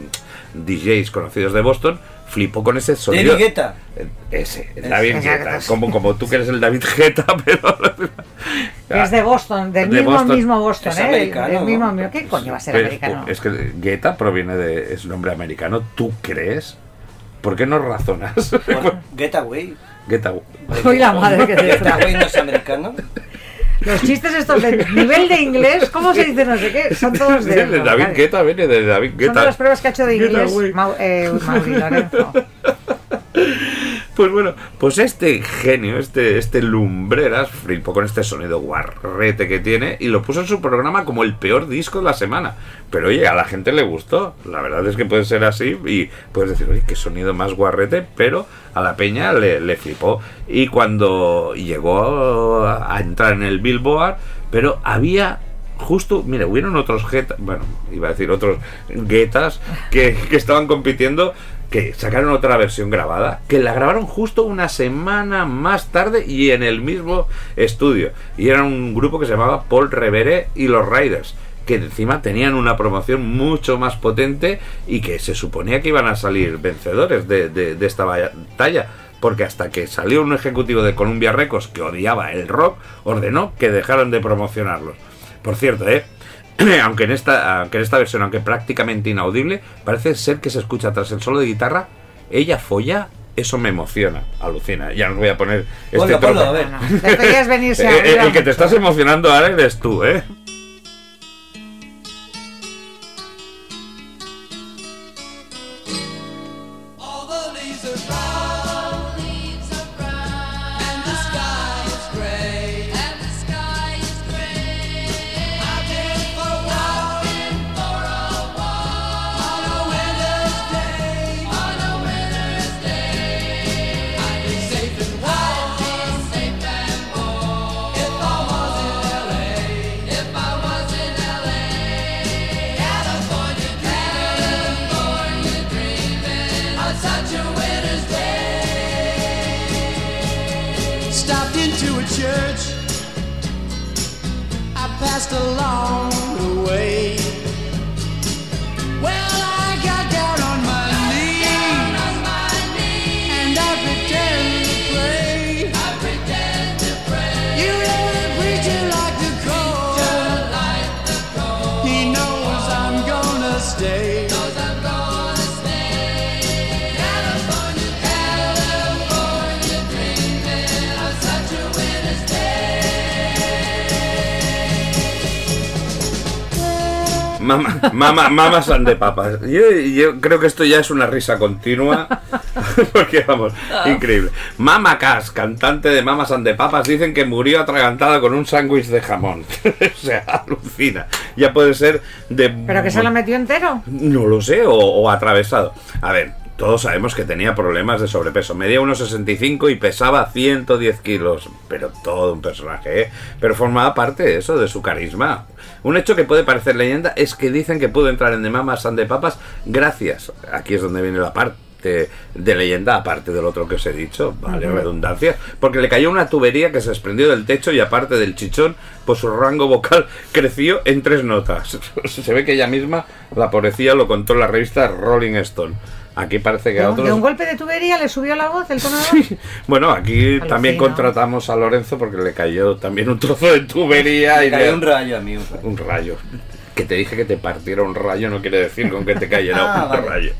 DJs conocidos de Boston flipó con ese sonido. David Guetta. Eh, Ese, David. Guetta. Como, como tú que eres el David Guetta, pero. Es de Boston, del De mismo Boston. mismo Boston, Es ¿eh? americano, Del mismo, ¿no? ¿Qué coño va a ser Pero- americano? Es que Guetta proviene de. Es nombre americano. ¿Tú crees? ¿Por qué no razonas? Getaway. Guetta. Uy, la madre que te Getaway no es americano. Los chistes estos de nivel de inglés, ¿cómo se dice no sé qué? Son todos de... de David. Guetta viene de David Son Guetta. de las pruebas que ha hecho de inglés güey. Mau- eh, Mauri Lorenzo. Pues bueno, pues este genio, este, este lumbreras, flipó con este sonido guarrete que tiene y lo puso en su programa como el peor disco de la semana. Pero oye, a la gente le gustó. La verdad es que puede ser así y puedes decir, oye, qué sonido más guarrete, pero a la peña le, flipó. Y cuando llegó a entrar en el Billboard, pero había justo, mira, hubieron otros Getas, bueno, iba a decir otros Guetas que estaban compitiendo, que sacaron otra versión grabada, que la grabaron justo una semana más tarde y en el mismo estudio. Y era un grupo que se llamaba Paul Revere y los Riders que encima tenían una promoción mucho más potente y que se suponía que iban a salir vencedores de, de- de esta batalla porque hasta que salió un ejecutivo de Columbia Records que odiaba el rock, ordenó que dejaran de promocionarlos. Por cierto, ¿eh? aunque, en esta, aunque en esta versión, aunque prácticamente inaudible, parece ser que se escucha tras el solo de guitarra, ella folla, eso me emociona, alucina. Ya no os voy a poner este Ponlo, ponlo, trozo. a ver. No, no, deberías venirse a el que te estás emocionando ahora eres tú, ¿eh? All the Mama, mama, mamas and de papas. Yo, yo creo que esto ya es una risa continua. Porque vamos, increíble. Mama Cass, cantante de Mamas and de Papas, dicen que murió atragantada con un sándwich de jamón. o sea, alucina. Ya puede ser de. ¿Pero que se lo metió entero? No lo sé, o, o atravesado. A ver, todos sabemos que tenía problemas de sobrepeso. Medía 1,65 y pesaba 110 kilos. Pero todo un personaje, ¿eh? Pero formaba parte de eso, de su carisma. Un hecho que puede parecer leyenda es que dicen que pudo entrar en The Mamas and the Papas gracias. Aquí es donde viene la parte de leyenda, aparte del otro que os he dicho, vale, redundancia, porque le cayó una tubería que se desprendió del techo y aparte del chichón, pues su rango vocal creció en tres notas. Se ve que ella misma, la pobrecilla, lo contó en la revista Rolling Stone. Aquí parece que ¿De a otros... de un golpe de tubería le subió la voz, el tono de voz? Bueno, aquí también contratamos a Lorenzo porque le cayó también un trozo de tubería y cayó le- un rayo a mí. un rayo. un rayo. Que te dije que te partiera un rayo no quiere decir con que te cayera Ah, un vale. rayo.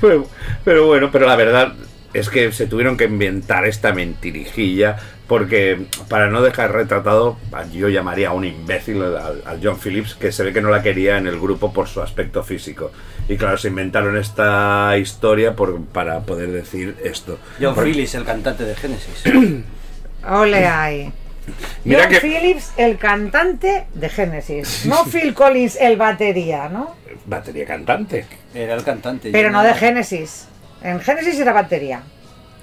Pero, pero bueno, pero la verdad es que se tuvieron que inventar esta mentirijilla porque para no dejar retratado, yo llamaría a un imbécil al, al John Phillips que se ve que no la quería en el grupo por su aspecto físico. Y claro, se inventaron esta historia por, para poder decir esto. John Phillips, el cantante de Genesis. Ole ahí. Mira John que- Phillips, el cantante de Genesis. No Phil Collins, el batería, ¿no? Batería cantante. Era el cantante. Pero no de Genesis. En Genesis era batería.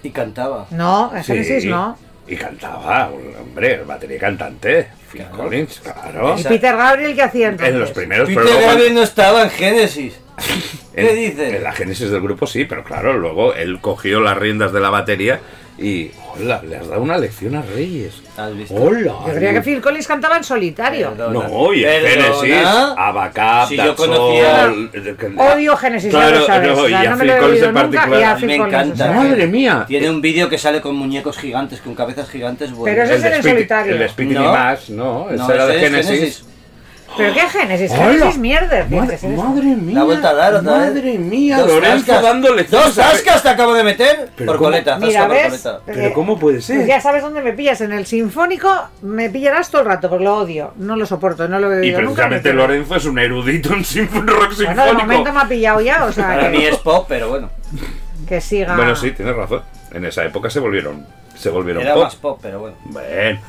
Y cantaba. No, en Sí, Genesis no. Y cantaba, hombre, batería cantante. Phil Claro. Collins, claro. ¿Y Peter Gabriel qué hacía entonces? En los primeros, Peter pero luego- Gabriel no estaba en Génesis. ¿Qué en- dices? En la génesis del grupo sí, pero claro, luego él cogió las riendas de la batería y. Hola, le has dado una lección a Reyes. ¿Has visto? Hola. Yo creía que Phil Collins cantaba en solitario. Perdona. No, y en Perdona. Génesis, Abacap, Si yo conocía- Odio Génesis, ya Claro, lo sabes. no, y a no me Phil Collins en nunca y a particular. Phil Me encanta. Madre mía. Tiene un vídeo que sale con muñecos gigantes, con cabezas gigantes. Bueno. Pero ese El es en solitario. El Speedy No. más, no, ese era de Génesis. ¿Pero qué Génesis? Génesis mierda. Madre, madre mía. La ha vuelto a dar otra vez. Madre mía, Dos Lorenzo dándole Dos tascas te acabo de meter Pero por ¿cómo? coleta. Mira, zasca por ¿ves? coleta. Pero ¿cómo puede ser? Pues ya sabes dónde me pillas. En el Sinfónico me pillarás todo el rato, porque lo odio. No lo soporto, no lo he Y nunca. precisamente me- Lorenzo es un erudito en sinfon- rock Bueno, de momento sinfónico. me ha pillado ya, o sea, Para que, mí es pop, pero bueno. que siga. Bueno, sí, tienes razón. En esa época se volvieron, se volvieron Era pop. más pop, pero bueno. Bueno.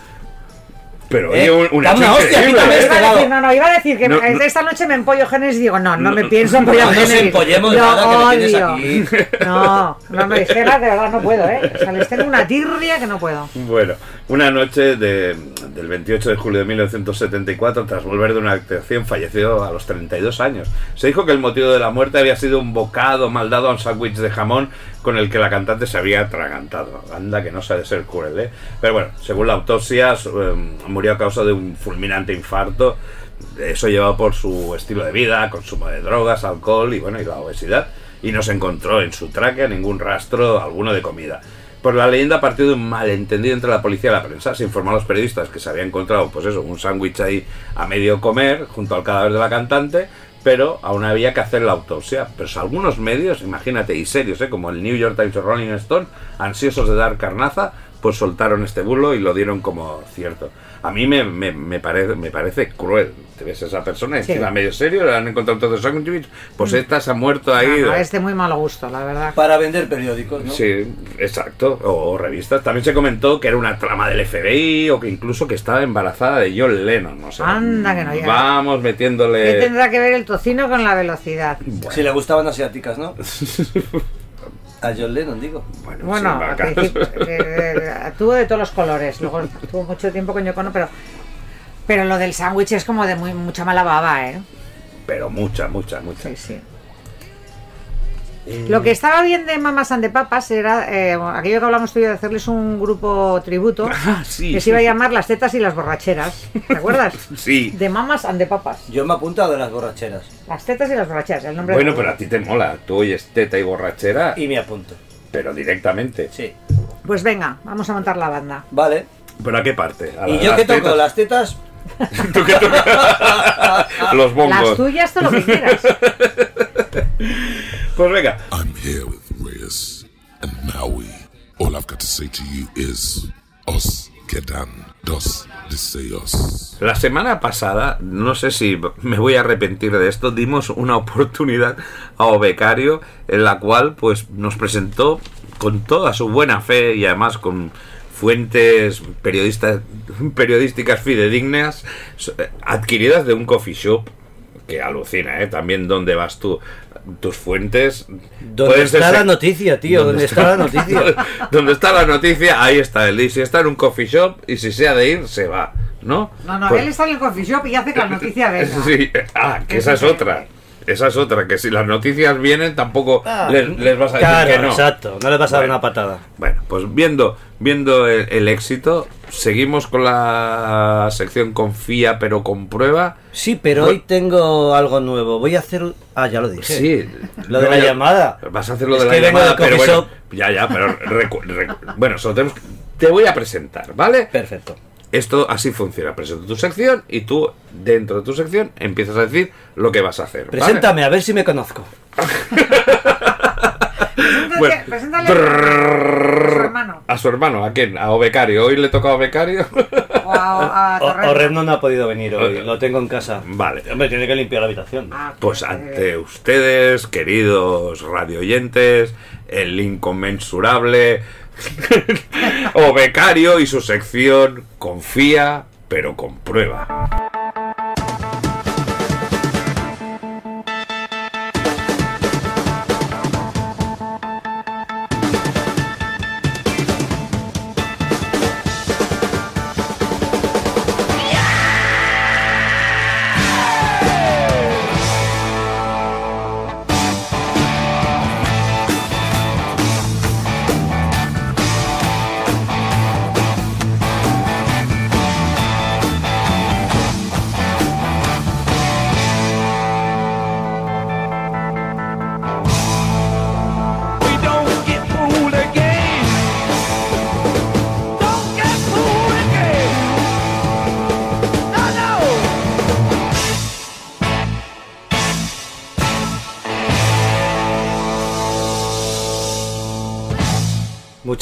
Pero Eh, oye, un, un da hecho una hostia, quítame ¿eh? este Iba a lado. decir, no, no, iba a decir que No, no. esta noche me empollo Génesis y digo, no, no, No, me pienso empollar No nos empollemos nada, que tienes aquí. No, no me dijeras, de verdad no puedo, ¿eh? O sea, les tengo una tirria que no puedo. Bueno, una noche de- del 28 de julio de 1974, tras volver de una actuación, falleció a los 32 años. Se dijo que el motivo de la muerte había sido un bocado mal dado a un sándwich de jamón con el que la cantante se había atragantado. Anda, que no sabe ser cruel, ¿eh? Pero bueno, según la autopsia, eh, murió a causa de un fulminante infarto. Eso llevado por su estilo de vida, consumo de drogas, alcohol y bueno, y la obesidad. Y no se encontró en su tráquea ningún rastro alguno de comida. Por la leyenda partió de un malentendido entre la policía y la prensa. Se informó a los periodistas que se había encontrado, pues eso, un sándwich ahí a medio comer junto al cadáver de la cantante, pero aún había que hacer la autopsia. Pero algunos medios, imagínate, y serios, ¿eh? como el New York Times o Rolling Stone, ansiosos de dar carnaza, pues soltaron este bulo y lo dieron como cierto. A mí me, me, me parece, me parece cruel. Te ves a esa persona Sí. encima medio serio, le han encontrado todos los sándwiches, pues esta se ha muerto ahí. No, no, es de muy mal gusto, la verdad. Para vender periódicos, ¿no? Sí, exacto. O, o revistas. También se comentó que era una trama del FBI o que incluso que estaba embarazada de John Lennon. O sea, Anda, que no, ya. Vamos ¿Qué metiéndole. tendrá que ver el tocino con la velocidad? Si le gustaban asiáticas, ¿no? A John Lennon, digo. Bueno, Bueno, principio, eh, tuvo de todos los colores. Luego tuvo mucho tiempo con Yocono, pero pero lo del sándwich es como de muy mucha mala baba, ¿eh? Pero mucha, mucha, mucha. Sí, sí. Lo que estaba bien de Mamas and the Papas era eh, aquello que hablamos tú y yo de hacerles un grupo tributo Ah, sí, que sí, se iba a llamar Las Tetas y las Borracheras. ¿Te acuerdas? Sí. De Mamas and the Papas. Yo me he apuntado de las borracheras. Las Tetas y las Borracheras, el nombre Bueno, pero a ti te mola. Tú oyes teta y borrachera, Y me apunto. pero directamente. Sí. Pues venga, vamos a montar la banda. Vale. ¿Pero a qué parte? ¿A la ¿Y de yo las qué toco? tetas? ¿Las tetas? ¿Tú qué tocas? Los Las bongos. tuyas, todo lo que quieras. Pues venga. I'm here with Reyes and Maui. All I've got to say to you is, os quedan dos deseos. La semana pasada, no sé si me voy a arrepentir de esto, dimos una oportunidad a Obecario en la cual pues nos presentó con toda su buena fe y además con fuentes periodistas, periodísticas fidedignas eh, adquiridas de un coffee shop que alucina, ¿eh? También dónde vas tú, tus fuentes... ¿Dónde ser está la noticia, tío? ¿Dónde está la noticia? Donde está la noticia, ahí está él. Y si está en un coffee shop y si se ha de ir, se va, ¿no? No, no, Pues- él está en el coffee shop y hace que la noticia venga. Sí, ah, que esa es otra. Esa es otra, que si las noticias vienen tampoco Ah, les, les vas a decir claro, que no. exacto. No le vas a dar una patada. Bueno, pues viendo, viendo el, el éxito, seguimos con la sección confía pero comprueba. Sí, pero hoy tengo algo nuevo. Voy a hacer... Ah, ya lo dije. Sí. Lo de la ya- llamada. Vas a hacer lo Es de la llamada, pero bueno. Ya, ya, pero bueno, solo tenemos que- te voy a presentar, ¿vale? Perfecto. Esto así funciona. Presento tu sección y tú, dentro de tu sección, empiezas a decir lo que vas a hacer. ¿vale? Preséntame, a ver si me conozco. Preséntate- Bueno, preséntale- brrr, su hermano? ¿A quién? ¿A Obecario? ¿Hoy le toca a Obecario? O a, a O- no ha podido venir hoy, lo tengo en casa. Vale. Hombre, tiene que limpiar la habitación. Ah, Pues eh, ante ustedes, queridos radioyentes, el inconmensurable o becario y su sección Confía, pero comprueba.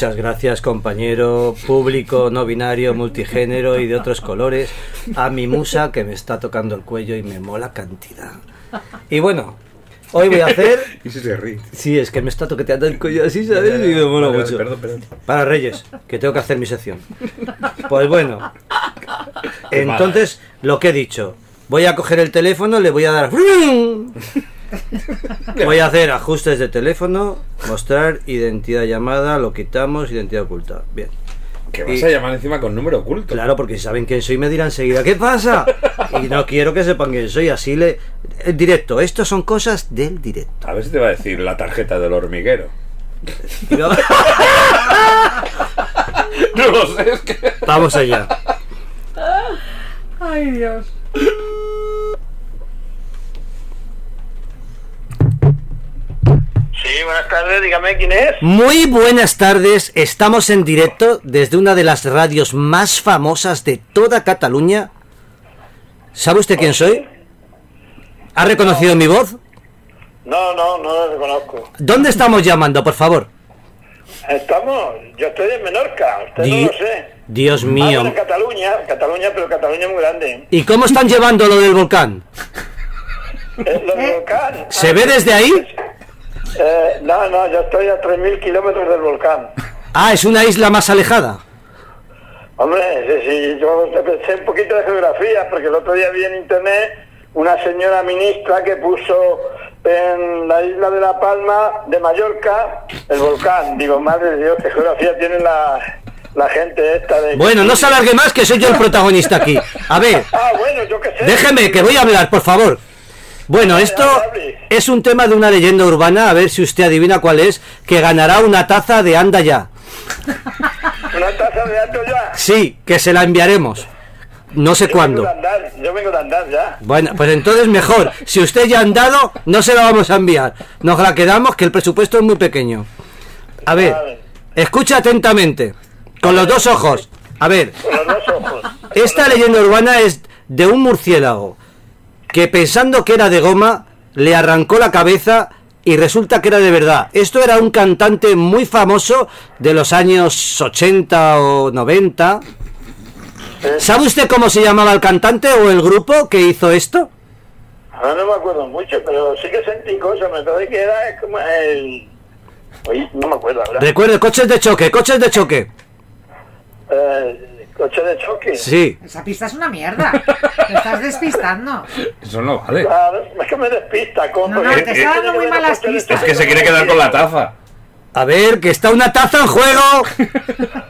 Muchas gracias, compañero, público no binario, multigénero y de otros colores, a mi musa que me está tocando el cuello y me mola cantidad. Y bueno, hoy voy a hacer. Y si se ríe. Sí, es que me está toqueteando el cuello así, ¿sabes? Y me mola mucho. perdón, perdón. Para Reyes, que tengo que hacer mi sección. Pues bueno, entonces lo que he dicho, voy a coger el teléfono, le voy a dar. Voy a hacer ajustes de teléfono, mostrar identidad llamada, lo quitamos, identidad oculta. Bien. Que vas Y- a llamar encima con número oculto. Claro, porque si saben quién soy me dirán enseguida, ¿qué pasa? Y no quiero que sepan quién soy, así le... En directo, esto son cosas del directo. A ver si te va a decir la tarjeta del hormiguero. No- No lo sé, es que. Vamos allá. Ay, Dios. Buenas tardes, dígame quién es. Muy buenas tardes, estamos en directo desde una de las radios más famosas de toda Cataluña. ¿Sabe usted quién soy? ¿Ha reconocido mi voz? No, no, no lo reconozco. ¿Dónde estamos llamando, por favor? Estamos, yo estoy en Menorca, usted Di- no lo sé. Dios Ah, mío. en Cataluña, Cataluña, pero Cataluña es muy grande. ¿Y cómo están llevando lo del volcán? Eh, lo del volcán. ¿Se Ah, ve desde ahí? Eh, no, no, yo estoy a 3.000 kilómetros del volcán. Ah, es una isla más alejada. Hombre, sí, sí, yo sé un poquito de geografía, porque el otro día vi en internet una señora ministra que puso en la isla de La Palma de Mallorca el volcán. Digo, madre de Dios, qué geografía tiene la, la gente esta de... Bueno, no se alargue más que soy yo el protagonista aquí. A ver, Ah, bueno, yo qué sé. déjeme que voy a hablar, por favor. Bueno, esto es un tema de una leyenda urbana, a ver si usted adivina cuál es, que ganará una taza de Anda ya. Una taza de alto ya. Sí, que se la enviaremos. No sé Yo cuándo. vengo de andar, yo vengo de andar ya. Bueno, pues entonces mejor. Si usted ya ha andado, no se la vamos a enviar. Nos la quedamos, que el presupuesto es muy pequeño. A ver, Vale. escucha atentamente, con los dos ojos. A ver, Con los dos ojos. esta leyenda urbana es de un murciélago que pensando que era de goma, le arrancó la cabeza y resulta que era de verdad. Esto era un cantante muy famoso de los años 80 o 90. ¿Sabe usted cómo se llamaba el cantante o el grupo que hizo esto? Ahora no me acuerdo mucho, pero sí que sentí cosas. Me parece que era como el... Oye, no me acuerdo ahora. Recuerde, coches de choque, coches de choque. Eh, coche de choque. Sí. Esa pista es una mierda. Te estás despistando. Eso no vale. Claro, es que me despista. Como No, no, te está dando muy malas pistas. Es que se quiere quedar con la taza. A ver, que está una taza en juego.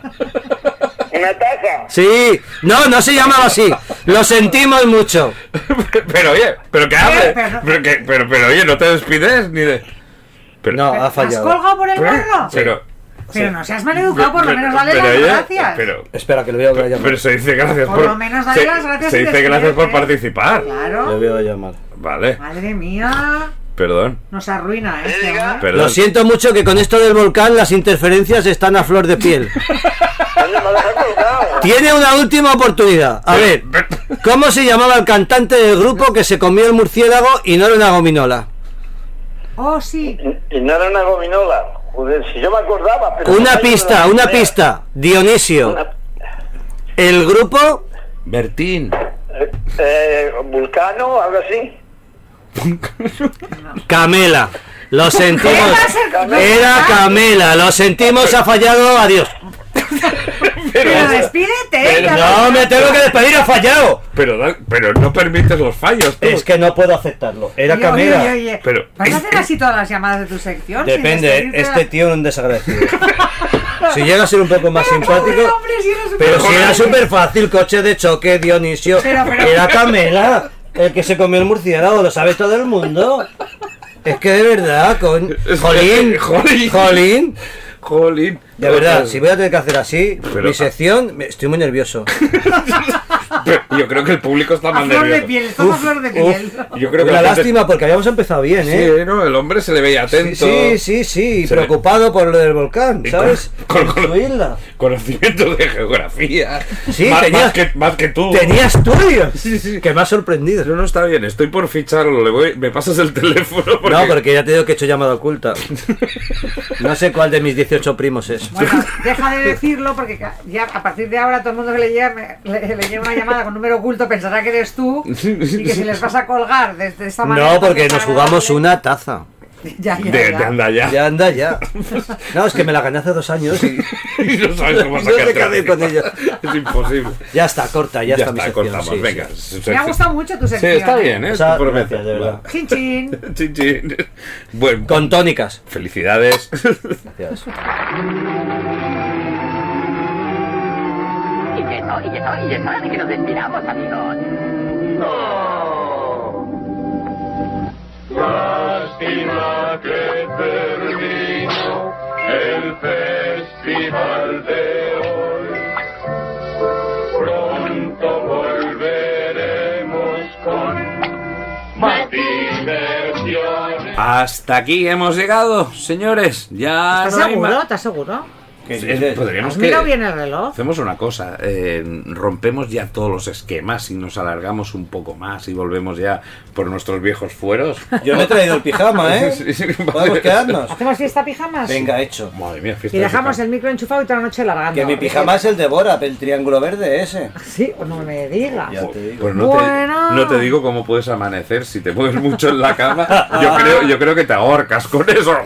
Una taza. Sí. No, no se llamaba así. Lo sentimos mucho. Pero oye, pero que hable. pero- Pero, que, pero, pero oye, no te despides ni de. Pero, No, ha ¿Has fallado. colgado por el gorro? pero, Pero no seas maleducado, por lo menos dale pero, las gracias. Pero, Espera, que le voy a volver a pero, llamar. se dice gracias Por por. lo menos dale se, las gracias Se dice gracias por participar. Le Claro. voy a llamar. Vale, Madre mía. perdón. Nos arruina, ¿eh? este. Perdón. Lo siento mucho que con esto del volcán las interferencias están a flor de piel. Tiene una última oportunidad. A ver, ¿cómo se llamaba el cantante del grupo que se comió el murciélago y no era una gominola? Oh, sí. Y no era una gominola. Joder, si yo me acordaba, pero... Una no pista, una pista. Dionisio. Una- El grupo Bertín. eh, eh, Vulcano, algo así. Camela. Lo sentimos. Era Camela. Lo sentimos, ha fallado. Adiós. Pero despídete. No me tengo que despedir, ha fallado. Pero, da- pero no permites los fallos. tú. Es que no puedo aceptarlo. Era Oye, Camela. oye, oye. Pero- ¿Vas a hacer así todas las llamadas de tu sección? Depende, este la- tío es un desagradecido. si llega a ser un poco más Pero, simpático. hombre, si Pero si era súper fácil, coche de choque, Dionisio. Pero, pero- Era Camela, el que se comió el murciélago, lo sabe todo el mundo. Es que de verdad, con. Jolín, Jolín. Jolín. Jolín. De verdad, si voy a tener que hacer así, Pero- mi sección, me- estoy muy nervioso. Yo creo que el público está A flor de piel, a flor de piel. Yo creo que Una la gente- lástima porque habíamos empezado bien, Sí, ¿eh? ¿no? El hombre se le veía Sí, atento. sí, sí, sí, Se preocupado por lo del volcán, ¿sabes? con- con- isla. Conocimiento de geografía. Sí, más, tenía- más que, más que tú. Tenía estudios. Sí, sí. Que me ha sorprendido. Eso no está bien, estoy por ficharlo. Le voy, me pasas el teléfono. Porque... No, porque ya te digo que he hecho llamada oculta. No sé cuál de mis 18 primos es. Bueno, deja de decirlo porque ya a partir de ahora todo el mundo que le llame, le, le llegue una llamada con número oculto pensará que eres tú y que si les vas a colgar desde esta manera. No, porque nos jugamos desagradable- una taza. Ya, ya, de, ya. de anda ya. Ya anda ya. No, es que me la gané hace dos años y y no sabes cómo No sacar hacer con ella. Es imposible. ya está, corta, ya, Ya, está, mi sección. cortamos. sí, Venga. sí. Me ha gustado mucho tu Sí, sección. está ¿eh? bien, ¿eh? O sea, gracias, de verdad. Chin, chin. Chin, chin. Bueno, Con tónicas. felicidades. Gracias. Y eso, y eso, y es hora de que nos despidamos, amigos. Lástima que terminó el festival de hoy. Pronto volveremos con más diversiones. Hasta aquí hemos llegado, señores. Ya ¿Estás no hay seguro? ¿Estás seguro? ¿Qué Sí, dices? podríamos ¿Has que- mirado bien el reloj? Hacemos una cosa, eh, rompemos ya todos los esquemas y nos alargamos un poco más y volvemos ya por nuestros viejos fueros. Yo me he traído el pijama, ¿eh? Sí, sí, Podemos quedarnos. ¿Hacemos fiesta pijamas? Venga, hecho. Madre mía, fiesta Y de dejamos el micro enchufado y toda la noche largando. Que mi pijama es el de Bora, el triángulo verde ese. Sí, o no me digas. Ya te digo. Pues no, Bueno. te, no te digo cómo puedes amanecer si te mueves mucho en la cama. Yo creo, yo creo que te ahorcas con eso.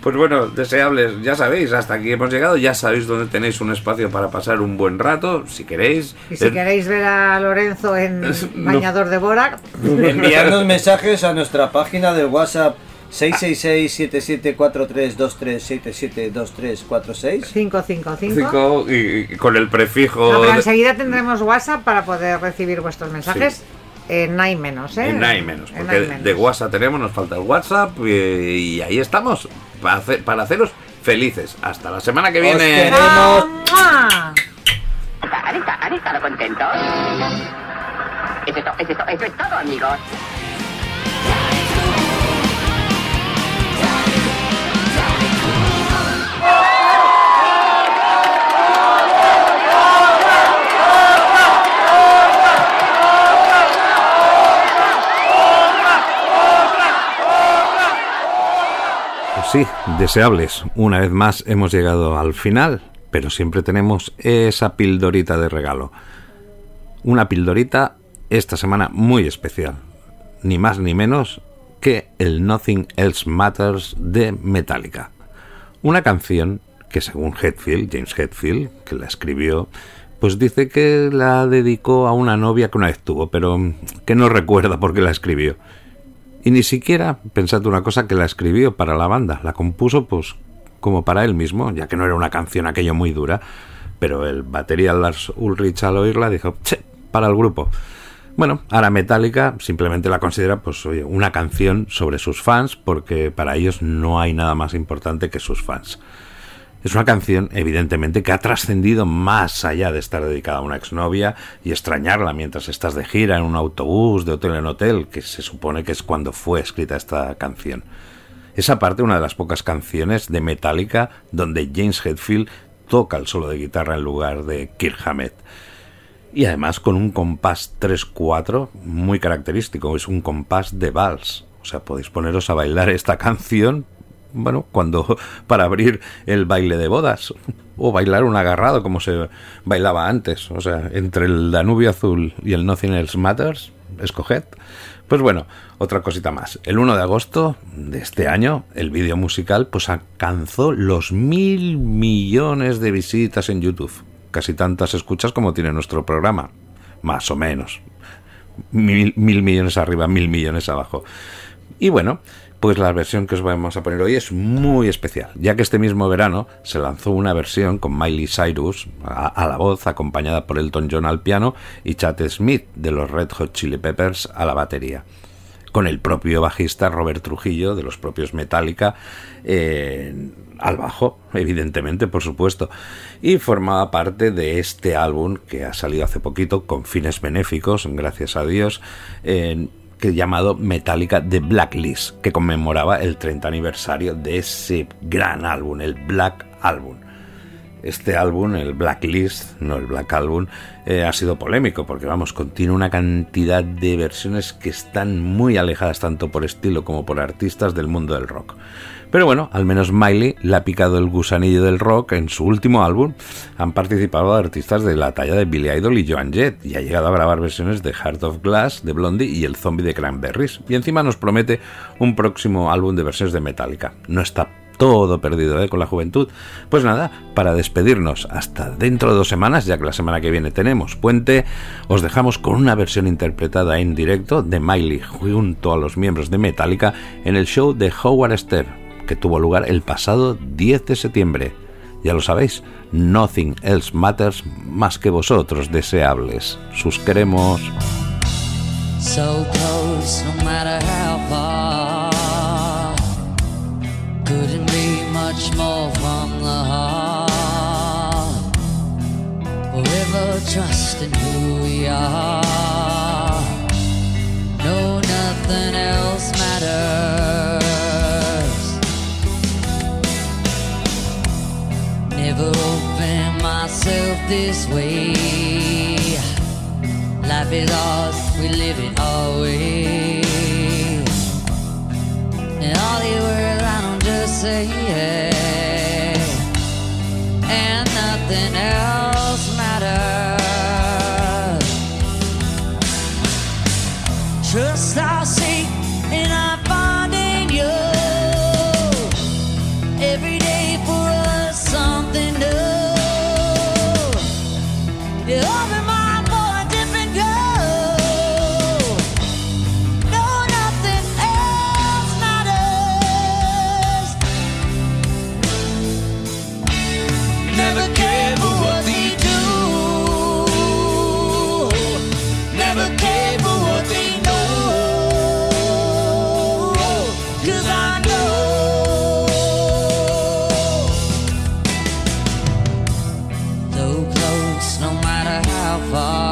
Pues bueno, deseables, ya sabéis, hasta aquí hemos llegado. Ya sabéis dónde tenéis un espacio para pasar un buen rato, si queréis. Y si Eh, queréis ver a Lorenzo en No. Bañador de Bora, Enviarnos mensajes a nuestra página del WhatsApp 666-7743-2377-2346. 555. cinco y, y con el prefijo. No, pero de- enseguida tendremos WhatsApp para poder recibir vuestros mensajes en hay menos, ¿eh? En nada y menos, En porque nada y menos. de WhatsApp tenemos, nos falta el WhatsApp y, y ahí estamos para, hacer- para haceros felices. Hasta la semana que viene. queremos. ¿Han estado, han estado contentos? Eso es, to- eso es to- eso es todo, amigos. Sí, deseables. Una vez más hemos llegado al final, pero siempre tenemos esa pildorita de regalo. Una pildorita esta semana muy especial. Ni más ni menos que el Nothing Else Matters de Metallica. Una canción que según Hetfield, James Hetfield, que la escribió, pues dice que la dedicó a una novia que una vez tuvo, pero que no recuerda por qué la escribió. Y ni siquiera, pensad una cosa, que la escribió para la banda, la compuso pues como para él mismo, ya que no era una canción aquello muy dura, pero el batería Lars Ulrich al oírla dijo, che, para el grupo. Bueno, ahora Metallica simplemente la considera pues oye, una canción sobre sus fans, porque para ellos no hay nada más importante que sus fans. Es una canción, evidentemente, que ha trascendido más allá de estar dedicada a una exnovia y extrañarla mientras estás de gira en un autobús, de hotel en hotel, que se supone que es cuando fue escrita esta canción. Es aparte una de las pocas canciones de Metallica donde James Hetfield toca el solo de guitarra en lugar de Kirk Hammett. Y además con un compás 3-4 muy característico, es un compás de vals. O sea, podéis poneros a bailar esta canción bueno, cuando para abrir el baile de bodas o bailar un agarrado como se bailaba antes, o sea, entre el Danubio Azul y el Nothing Else Matters, escoged. Pues bueno, otra cosita más. El 1 de agosto de este año, el vídeo musical pues alcanzó los mil millones de visitas en YouTube. Casi tantas escuchas como tiene nuestro programa. Más o menos. Mil, mil millones arriba, mil millones abajo. Y bueno, pues la versión que os vamos a poner hoy es muy especial, ya que este mismo verano se lanzó una versión con Miley Cyrus a, la voz, acompañada por Elton John al piano y Chad Smith de los Red Hot Chili Peppers a la batería con el propio bajista Robert Trujillo de los propios Metallica al bajo, evidentemente, por supuesto, y formaba parte de este álbum que ha salido hace poquito con fines benéficos, gracias a Dios, llamado Metallica The Blacklist, que conmemoraba el 30 aniversario de ese gran álbum, el Black Album este álbum, el Blacklist, no el Black Album, eh, ha sido polémico porque, vamos, contiene una cantidad de versiones que están muy alejadas tanto por estilo como por artistas del mundo del rock. Pero bueno, al menos Miley le ha picado el gusanillo del rock en su último álbum. Han participado artistas de la talla de Billy Idol y Joan Jett y ha llegado a grabar versiones de Heart of Glass, de Blondie y El Zombie de Cranberries. Y encima nos promete un próximo álbum de versiones de Metallica. No está todo perdido ¿eh? con la juventud. Pues nada, para despedirnos hasta dentro de dos semanas, ya que la semana que viene tenemos puente, os dejamos con una versión interpretada en directo de Miley junto a los miembros de Metallica en el show de Howard Stern, que tuvo lugar el pasado 10 de septiembre. Ya lo sabéis, Nothing Else Matters más que vosotros deseables. Sus queremos. More. Myself this way. Life is ours, we live it always. And all the words I don't just say yeah. And nothing else matter